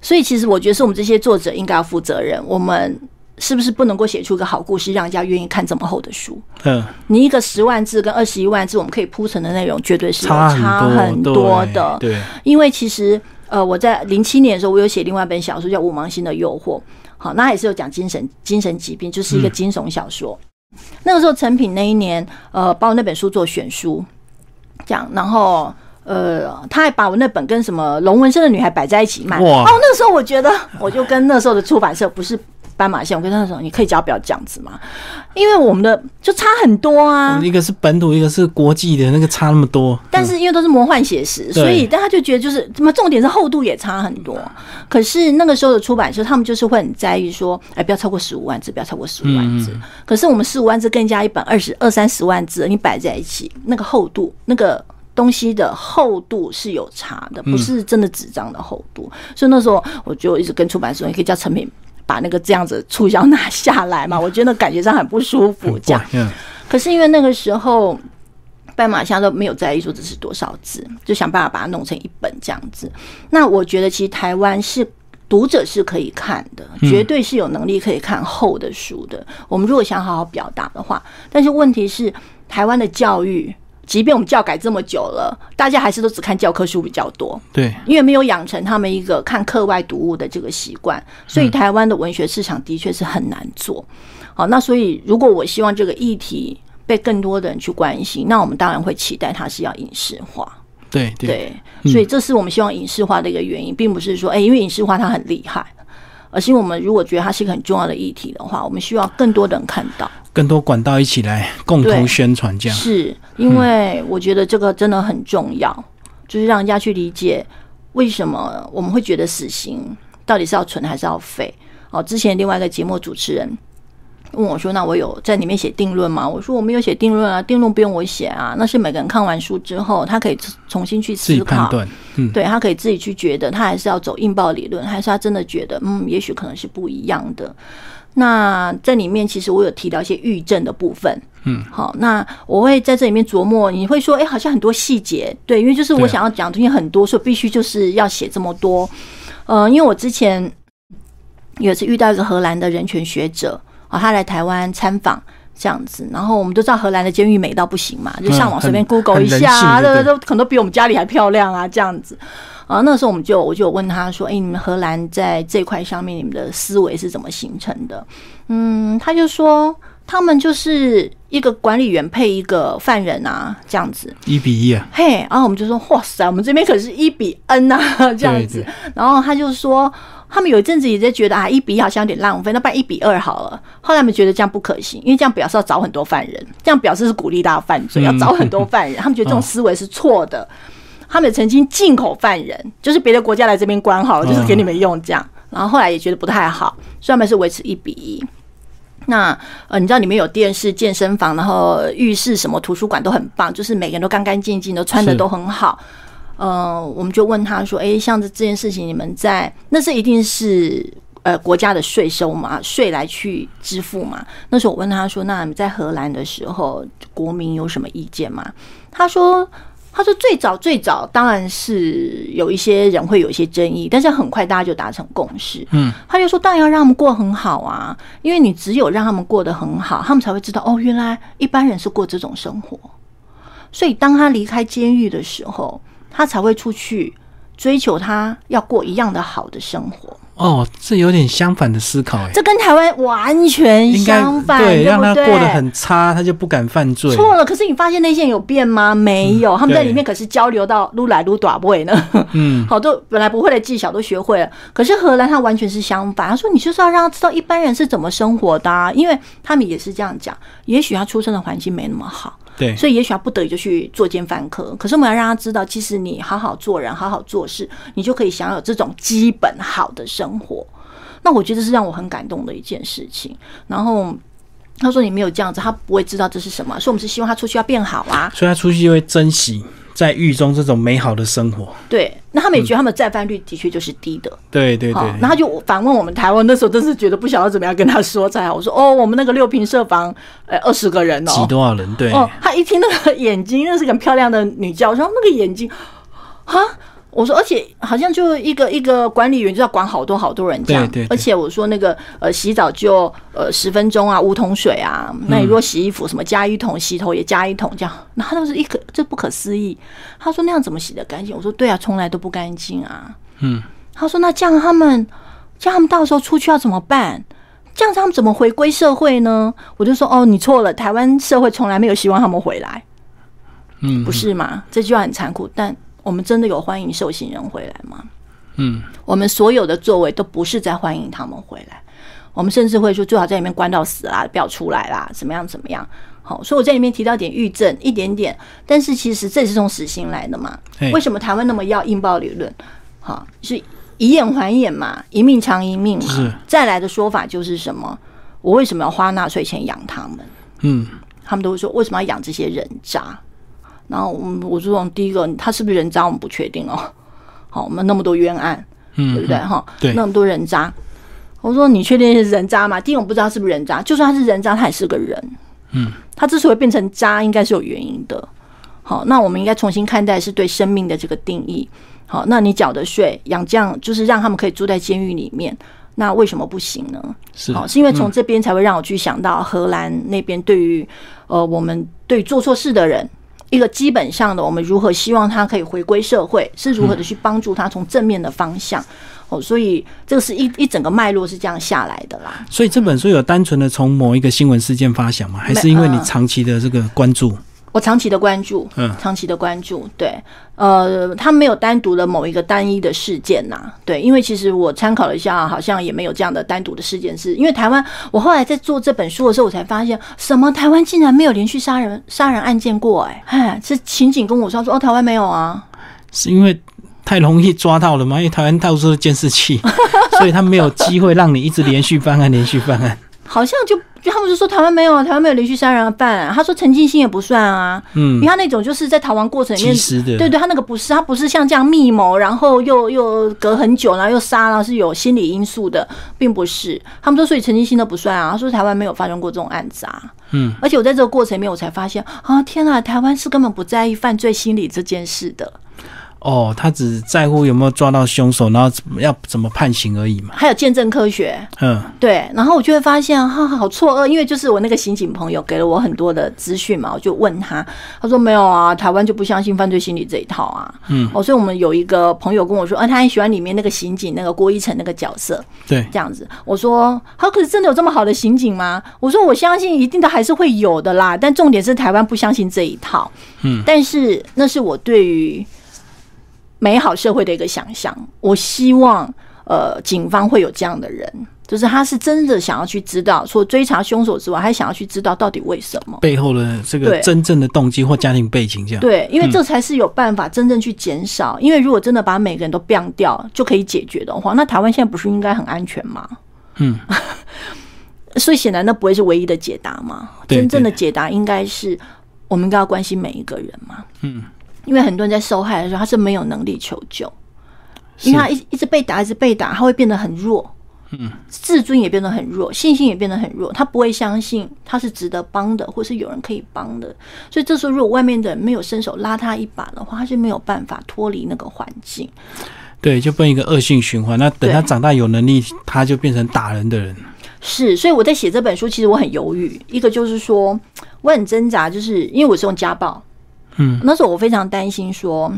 B: 所以其实我觉得是我们这些作者应该要负责任。我们是不是不能够写出一个好故事，让人家愿意看这么厚的书？
A: 嗯，
B: 你一个十万字跟二十一万字，我们可以铺成的内容绝对是有
A: 差
B: 差
A: 很
B: 很多的。
A: 对，
B: 因为其实呃，我在零七年的时候，我有写另外一本小说叫《五芒星的诱惑》，好，那也是有讲精神精神疾病，就是一个惊悚小说。那个时候成品那一年，呃，把我那本书做选书，这样，然后。呃，他还把我那本跟什么龙纹身的女孩摆在一起卖。
A: 哇
B: 哦，那时候我觉得，我就跟那时候的出版社不是斑马线，我跟他说，你可以叫他不要这样子嘛，因为我们的就差很多啊。
A: 一个是本土，一个是国际的，那个差那么多。
B: 但是因为都是魔幻写实，所以大家就觉得就是怎么重点是厚度也差很多。可是那个时候的出版社，他们就是会很在意说，哎，不要超过十五万字，不要超过十五万字。可是我们十五万字更加一本二十二三十万字，你摆在一起，那个厚度，那个。东西的厚度是有差的，不是真的纸张的厚度。所以那时候我就一直跟出版社，你可以叫成品把那个这样子促销拿下来嘛？我觉得感觉上很不舒服，这样。
A: 嗯，
B: 可是因为那个时候斑马虾都没有在意说这是多少字，就想办法把它弄成一本这样子。那我觉得其实台湾是读者是可以看的，绝对是有能力可以看厚的书的。我们如果想好好表达的话，但是问题是台湾的教育。即便我们教改这么久了，大家还是都只看教科书比较多，
A: 对，
B: 因为没有养成他们一个看课外读物的这个习惯，所以台湾的文学市场的确是很难做。好，那所以如果我希望这个议题被更多的人去关心，那我们当然会期待它是要影视化。
A: 对
B: 对，所以这是我们希望影视化的一个原因，并不是说哎，因为影视化它很厉害，而是因为我们如果觉得它是一个很重要的议题的话，我们需要更多的人看到。
A: 更多管道一起来共同宣传，这样
B: 是因为我觉得这个真的很重要，就是让人家去理解为什么我们会觉得死刑到底是要存还是要废。哦，之前另外一个节目主持人问我说：“那我有在里面写定论吗？”我说：“我没有写定论啊，定论不用我写啊，那是每个人看完书之后，他可以重新去思考，
A: 嗯，
B: 对他可以自己去觉得，他还是要走硬爆理论，还是他真的觉得，嗯，也许可能是不一样的。”那在里面，其实我有提到一些预症的部分。
A: 嗯，
B: 好，那我会在这里面琢磨。你会说，哎，好像很多细节，对，因为就是我想要讲的东西很多，所以必须就是要写这么多。呃，因为我之前有一次遇到一个荷兰的人权学者啊，他来台湾参访这样子，然后我们都知道荷兰的监狱美到不行嘛，就上网随便 Google 一下啊，都都可能比我们家里还漂亮啊，这样子。啊，那时候我们就我就问他说：“哎，你们荷兰在这块上面，你们的思维是怎么形成的？”嗯，他就说他们就是一个管理员配一个犯人啊，这样子
A: 一比一啊。
B: 嘿，然后我们就说：“哇塞，我们这边可是一比 N 啊，这样子。”然后他就说，他们有一阵子也在觉得啊，一比一好像有点浪费，那办一比二好了。后来他们觉得这样不可行，因为这样表示要找很多犯人，这样表示是鼓励大家犯罪，要找很多犯人。他们觉得这种思维是错的。他们曾经进口犯人，就是别的国家来这边关好了，就是给你们用这样。然后后来也觉得不太好，所以他们是维持一比一。那呃，你知道里面有电视、健身房，然后浴室、什么图书馆都很棒，就是每个人都干干净净，都穿的都很好。呃，我们就问他说：“哎，像这这件事情，你们在那是一定是呃国家的税收嘛，税来去支付嘛？”那时候我问他说：“那你们在荷兰的时候，国民有什么意见吗？”他说。他说：“最早最早当然是有一些人会有一些争议，但是很快大家就达成共识。
A: 嗯，
B: 他就说：当然要让他们过很好啊，因为你只有让他们过得很好，他们才会知道哦，原来一般人是过这种生活。所以当他离开监狱的时候，他才会出去追求他要过一样的好的生活。”
A: 哦，这有点相反的思考哎，
B: 这跟台湾完全相反，
A: 对，让他
B: 过
A: 得很差，他就不敢犯罪。
B: 错了，可是你发现那些人有变吗？没有，他们在里面可是交流到撸来撸短位呢。
A: 嗯，
B: 好多本来不会的技巧都学会了。可是荷兰他完全是相反，他说你就是要让他知道一般人是怎么生活的，因为他们也是这样讲。也许他出生的环境没那么好。
A: 对，
B: 所以也许他不得已就去做奸犯科。可是我们要让他知道，其实你好好做人，好好做事，你就可以享有这种基本好的生活。那我觉得是让我很感动的一件事情。然后他说：“你没有这样子，他不会知道这是什么。”所以我们是希望他出去要变好啊。
A: 所以他出去就会珍惜在狱中这种美好的生活。
B: 对，那他们也觉得他们再犯率的确就是低的。
A: 对对对
B: 好，，然后他就反问我们台湾，那时候真是觉得不晓得怎么样跟他说才好。我说哦，我们那个六平社房，呃，二十个人
A: 挤
B: 哦。
A: 多少人？对，
B: 哦，他一听那个眼睛，那是个很漂亮的女教授，那个眼睛，哈，我说，而且好像就一个一个管理员就要管好多好多人这样，
A: 对对对
B: 而且我说那个呃洗澡就呃十分钟啊，五桶水啊，那你如果洗衣服什么加一桶，洗头也加一桶这样，那他都是一个这不可思议。他说那样怎么洗得干净？我说对啊，从来都不干净啊。
A: 嗯，
B: 他说那这样他们这样他们到时候出去要怎么办？这样他们怎么回归社会呢？我就说哦，你错了，台湾社会从来没有希望他们回来。
A: 嗯，
B: 不是吗？这句话很残酷，但我们真的有欢迎受刑人回来吗？
A: 嗯，
B: 我们所有的作为都不是在欢迎他们回来，我们甚至会说最好在里面关到死啦，不要出来啦，怎么样怎么样。好，所以我在里面提到一点狱政，一点点，但是其实这也是从死刑来的嘛。为什么台湾那么要硬报理论？好，是以眼还眼嘛，一命偿一命
A: 是
B: 嘛。再来的说法就是什么？我为什么要花纳税钱养他们？
A: 嗯，
B: 他们都会说为什么要养这些人渣？然后我们我就说第一个，他是不是人渣，我们不确定哦。好，我们那么多冤案，
A: 嗯，
B: 对不对？哈，
A: 对
B: 那么多人渣，我说你确定是人渣吗？第一，我不知道是不是人渣，就算他是人渣，他也是个人。
A: 嗯，
B: 他之所以变成渣，应该是有原因的。好，那我们应该重新看待是对生命的这个定义。好，那你缴的税养这样，就是让他们可以住在监狱里面，那为什么不行呢？
A: 是
B: 好，是因为从这边才会让我去想到荷兰那边对于呃我们对做错事的人。一个基本上的，我们如何希望他可以回归社会，是如何的去帮助他从正面的方向哦，所以这个是一一整个脉络是这样下来的啦。
A: 所以这本书有单纯的从某一个新闻事件发想吗？还是因为你长期的这个关注？
B: 我长期的关注，
A: 嗯
B: 长期的关注，对，呃，他没有单独的某一个单一的事件呐、对，因为其实我参考了一下，好像也没有这样的单独的事件是，因为台湾，我后来在做这本书的时候，我才发现，什么台湾竟然没有连续杀人杀人案件过、哎，哎，是刑警跟我说，说哦，台湾没有啊，
A: 是因为太容易抓到了吗？因为台湾到处都是监视器，所以他没有机会让你一直连续犯案、连续犯案。
B: 好像就就他们就说台湾没有啊，台湾没有连续杀人犯、啊，他说陈进兴也不算啊，
A: 嗯
B: 因为，他那种就是在逃亡过程里面对对，他那个不是，他不是像这样密谋，然后又又隔很久，然后又杀，然后是有心理因素的，并不是。他们说，所以陈金星都不算啊。他说台湾没有发生过这种案子啊。
A: 嗯，
B: 而且我在这个过程里面，我才发现啊，天啊，台湾是根本不在意犯罪心理这件事的。
A: 哦，他只在乎有没有抓到凶手，然后怎么要怎么判刑而已嘛。
B: 还有见证科学，
A: 嗯，
B: 对，然后我就会发现哈、好错愕，因为就是我那个刑警朋友给了我很多的资讯嘛，我就问他，他说没有啊，台湾就不相信犯罪心理这一套啊。
A: 嗯，
B: 哦，所以我们有一个朋友跟我说，啊，他很喜欢里面那个刑警那个郭一成那个角色，
A: 对，
B: 这样子。我说，好，可是真的有这么好的刑警吗？我说，我相信一定都还是会有的啦，但重点是台湾不相信这一套。
A: 嗯，
B: 但是那是我对于美好社会的一个想象。我希望，呃，警方会有这样的人，就是他是真的想要去知道，除了追查凶手之外，还想要去知道到底为什么。
A: 背后的这个真正的动机或家庭背景这样。
B: 对，因为这才是有办法真正去减少。因为如果真的把每个人都 biang 掉就可以解决的话，那台湾现在不是应该很安全吗？
A: 嗯，
B: 所以显然那不会是唯一的解答嘛。真正的解答应该是我们应该要关心每一个人嘛。
A: 嗯，
B: 因为很多人在受害的时候，他是没有能力求救，因为他一一直被打，一直被打，他会变得很弱。
A: 嗯，
B: 自尊也变得很弱，信心也变得很弱，他不会相信他是值得帮的，或是有人可以帮的。所以这时候，如果外面的人没有伸手拉他一把的话，他是没有办法脱离那个环境。
A: 对，就变一个恶性循环。那等他长大有能力，他就变成打人的人。
B: 是，所以我在写这本书，其实我很犹豫。一个就是说，我很挣扎，就是因为我是用家暴，
A: 嗯，
B: 那时候我非常担心说，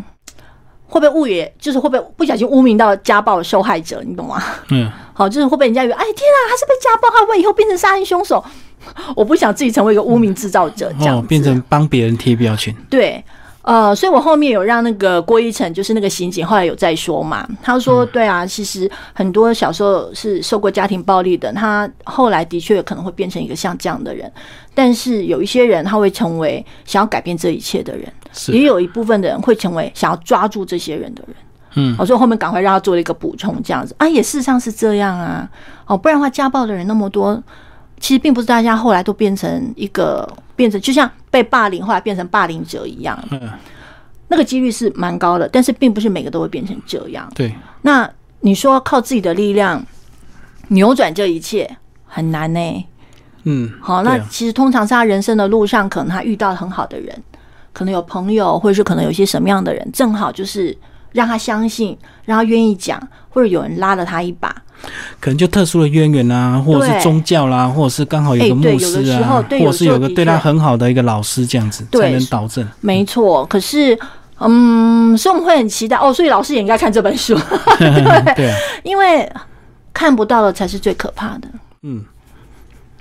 B: 会不会误也，就是会不会不小心污名到家暴受害者，你懂吗？
A: 嗯，
B: 好，就是会不会人家以为，哎天啊，他是被家暴，他会以后变成杀人凶手？我不想自己成为一个污名制造者，这样
A: 哦，变成帮别人贴标签。
B: 对，呃，所以我后面有让那个郭一成，就是那个刑警，后来有在说嘛，他说，对啊，其实很多小时候是受过家庭暴力的，他后来的确可能会变成一个像这样的人，但是有一些人他会成为想要改变这一切的人，也，有一部分的人会成为想要抓住这些人的人。
A: 嗯，
B: 哦，所以后面赶快让他做了一个补充，这样子。啊，也事实上是这样啊，哦，不然的话家暴的人那么多，其实并不是大家后来都变成一个变成，就像被霸凌后来变成霸凌者一样。
A: 嗯，
B: 那个几率是蛮高的，但是并不是每个都会变成这样。
A: 对，
B: 那你说靠自己的力量扭转这一切很难呢、
A: 嗯，
B: 好，那其实通常是他人生的路上，可能他遇到很好的人，可能有朋友，或者是可能有一些什么样的人，正好就是让他相信，让他愿意讲，或者有人拉了他一把。
A: 可能就特殊的渊源啊，或者是宗教啦，或者是刚好有
B: 哎
A: 个牧师啊，或者是有个对他很好的一个老师这样子，才能导正。
B: 没错，可是。嗯，所以我们会很期待哦，所以老师也应该看这本书，
A: 对啊，
B: 因为看不到的才是最可怕的。
A: 嗯，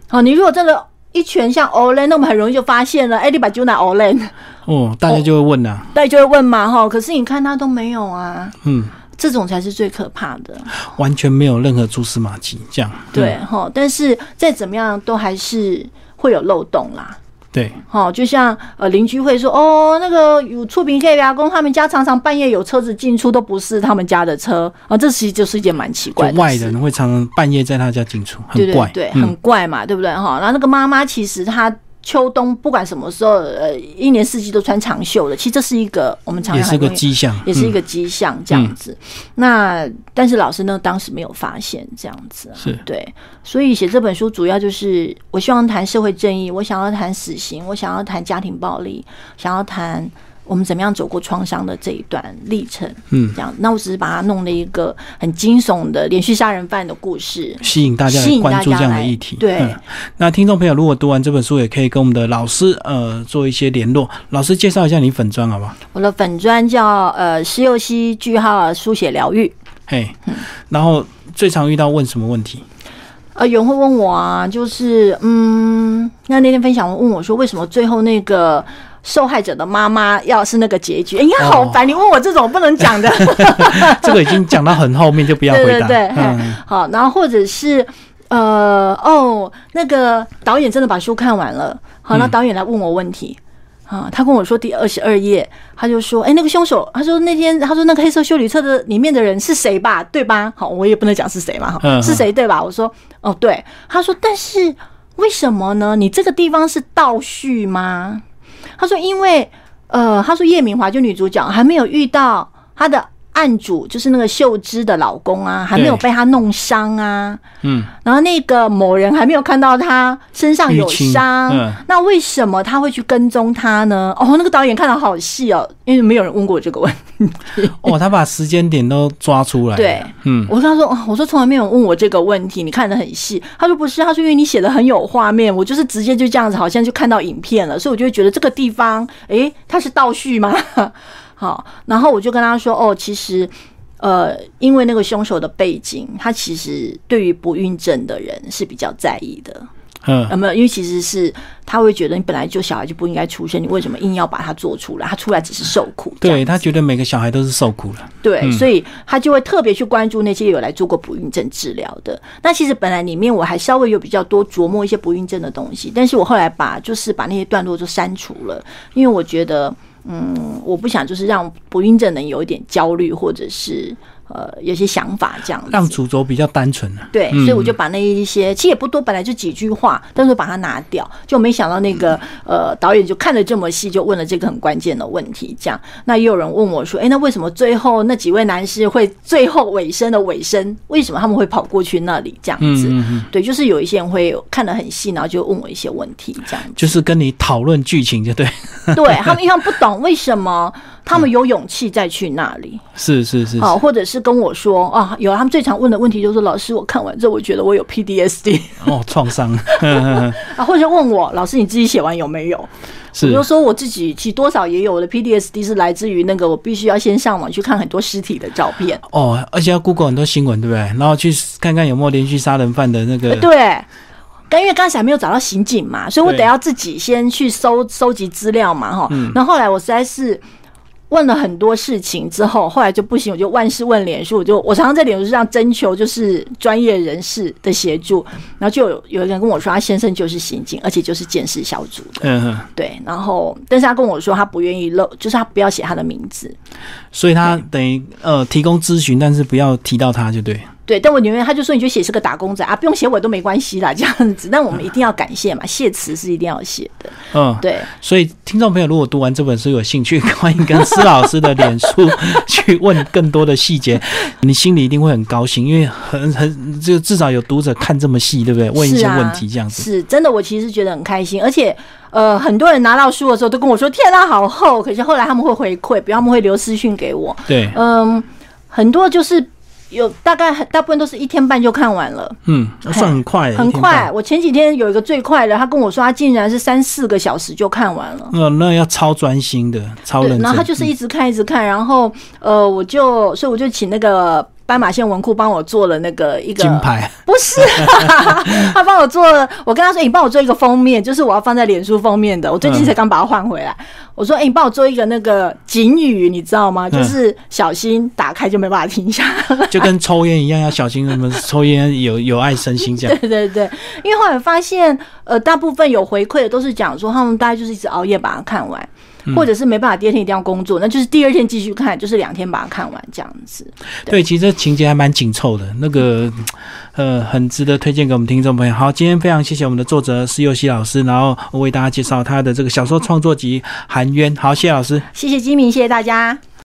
B: 好，你如果真的一拳像 Olen，那我们很容易就发现了，哎，你把酒拿 Olen，
A: 哦，大家就会问啦、
B: 大家就会问嘛，哈，可是你看他都没有啊，
A: 嗯，
B: 这种才是最可怕的。
A: 完全没有任何蛛丝马迹，这样。
B: 对
A: 嗯
B: 哈、但是再怎么样都还是会有漏洞啦。
A: 对，
B: 哦、就像呃邻居会说哦，那个有触屏 K 牙工他们家常常半夜有车子进出，都不是他们家的车啊，这其实就是一件蛮奇怪的事
A: 就外人会常常半夜在他家进出，很怪。
B: 对对对，
A: 嗯
B: 很怪嘛，对不对哈？然后那个妈妈其实她秋冬不管什么时候，呃，一年四季都穿长袖的，其实这是一个我们常
A: 也是个迹象，嗯
B: 也是一个迹象，这样子。那但是老师呢，当时没有发现这样子、啊，
A: 是
B: 对。所以写这本书主要就是我希望谈社会正义，我想要谈死刑，我想要谈家庭暴力，想要谈我们怎么样走过创伤的这一段历程。
A: 嗯，
B: 这样，那我只是把它弄了一个很惊悚的连续杀人犯的故事。
A: 吸引大家来关注这样的议题。
B: 对
A: 嗯那听众朋友如果读完这本书，也可以跟我们的老师呃做一些联络。老师介绍一下你粉砖好不好？
B: 我的粉砖叫呃石佑熙句号书写疗愈。
A: 嘿，
B: 嗯
A: 然后最常遇到问什么问题？
B: 呃，有人会问我啊，就是嗯，那那天分享问我说，为什么最后那个受害者的妈妈要是那个结局？哎呀，好烦！你问我这种不能讲的。
A: 这个已经讲到很后面，就不要回答。
B: 对对对，
A: 嗯，
B: 好，然后或者是呃，哦，那个导演真的把书看完了，好，那
A: 嗯
B: 导演来问我问题。啊，他跟我说第二十二页，他就说，哎、那个凶手，他说那天，他说那个黑色修理车的里面的人是谁吧，对吧？好，我也不能讲是谁嘛，哈，
A: 嗯
B: 是谁对吧？我说，哦，对。他说，但是为什么呢？你这个地方是倒叙吗？他说，因为呃，他说叶明华就女主角还没有遇到他的案主，就是那个秀芝的老公啊，还没有被他弄伤啊。
A: 嗯，
B: 然后那个某人还没有看到他身上有伤，
A: 嗯
B: 那为什么他会去跟踪他呢？哦，那个导演看的好细哦，因为没有人问过我这个问题。
A: 哦，他把时间点都抓出来。
B: 对，
A: 嗯，
B: 我跟他说，哦我说从来没有问我这个问题，你看得很细。他说不是，他说因为你写的很有画面，我就是直接就这样子，好像就看到影片了，所以我就会觉得这个地方，诶，它是倒叙吗？好，然后我就跟他说，哦，其实。呃，因为那个凶手的背景，他其实对于不孕症的人是比较在意的。
A: 嗯，
B: 有没有？因为其实是他会觉得你本来就小孩就不应该出生，你为什么硬要把它做出来？他出来只是受苦。
A: 对他觉得每个小孩都是受苦了。
B: 对，
A: 嗯
B: 所以他就会特别去关注那些有来做过不孕症治疗的。那其实本来里面我还稍微有比较多琢磨一些不孕症的东西，但是我后来把就是把那些段落就删除了，因为我觉得，嗯，我不想就是让不孕症能有一点焦虑，或者是呃有些想法这样子。
A: 让主轴比较单纯啊。
B: 对，
A: 嗯
B: 所以我就把那一些，其实也不多，本来就几句话，但是把它拿掉，就没想到那个呃导演就看得这么细，就问了这个很关键的问题。这样，那也有人问我说，哎，那为什么最后那几位男士会最后尾声的尾声，为什么他们会跑过去那里这样子？
A: 嗯嗯嗯，
B: 对，就是有一些人会看得很细，然后就问我一些问题，这样子。
A: 就是跟你讨论剧情，就对。
B: 对他们，因为他们不懂为什么他们有勇气再去那里。
A: 是是是，
B: 好，或者是跟我说啊，有他们最常问的问题就是说，老师，我看完之后，我觉得我有 PDSD
A: 哦，创伤。
B: 啊，或者问我，老师你自己写完有没有？我
A: 是
B: 就说我自己其实多少也有我的 PDSD 是来自于那个我必须要先上网去看很多尸体的照片。
A: 哦，而且要 Google 很多新闻，对不对？然后去看看有没有连续杀人犯的那个。
B: 对。但因为刚才还没有找到刑警嘛，所以我得要自己先去搜搜集资料嘛，哈。
A: 嗯
B: 然后后来我实在是问了很多事情之后，后来就不行，我就万事问脸书，我就我常常在脸书上征求就是专业人士的协助，然后就有有一个人跟我说，他先生就是刑警，而且就是监视小组的，
A: 嗯嗯，
B: 对。然后但是他跟我说他不愿意露，就是他不要写他的名字，
A: 所以他等于呃提供咨询，但是不要提到他就对。
B: 对，但我女儿她就说，你就写是个打工仔啊，不用写我都没关系啦，这样子。但我们一定要感谢嘛，谢词是一定要写的。
A: 嗯，
B: 对，
A: 所以听众朋友如果读完这本书有兴趣，欢迎跟施老师的脸书 去问更多的细节，你心里一定会很高兴，因为很很就至少有读者看这么细，对不对？问一些问题这样子，
B: 是真的，我其实觉得很开心，而且呃，很多人拿到书的时候都跟我说：“天啊，好厚！”可是后来他们会回馈，比如他们会留私讯给我。
A: 对，
B: 嗯，很多就是。有大概大部分都是一天半就看完了，
A: 嗯，算很快，
B: 很快。我前几天有一个最快的，他跟我说他竟然是三四个小时就看完了。
A: 那那要超专心的，超认真。
B: 然后他就是一直看，一直看。然后呃，我就所以我就请那个。斑马线文库帮我做了那个一个
A: 金牌，
B: 不是，他帮我做了。我跟他说：“你帮我做一个封面，就是我要放在脸书封面的。”我最近才刚把它换回来。我说：“哎，你帮我做一个那个警语，你知道吗？就是小心打开就没办法停下，
A: 就跟抽烟一样，要小心。什么抽烟有有碍身心这样。
B: 对对对，因为后来发现，呃，大部分有回馈的都是讲说，他们大概就是一直熬夜把它看完。或者是没办法第二天一定要工作，那就是第二天继续看，就是两天把它看完这样子。
A: 对，其实情节还蛮紧凑的，那个呃，很值得推荐给我们听众朋友。好，今天非常谢谢我们的作者施佑熙老师，然后我为大家介绍他的这个小说创作集《含冤》。好，谢谢老师，
B: 谢谢金明，谢谢大家。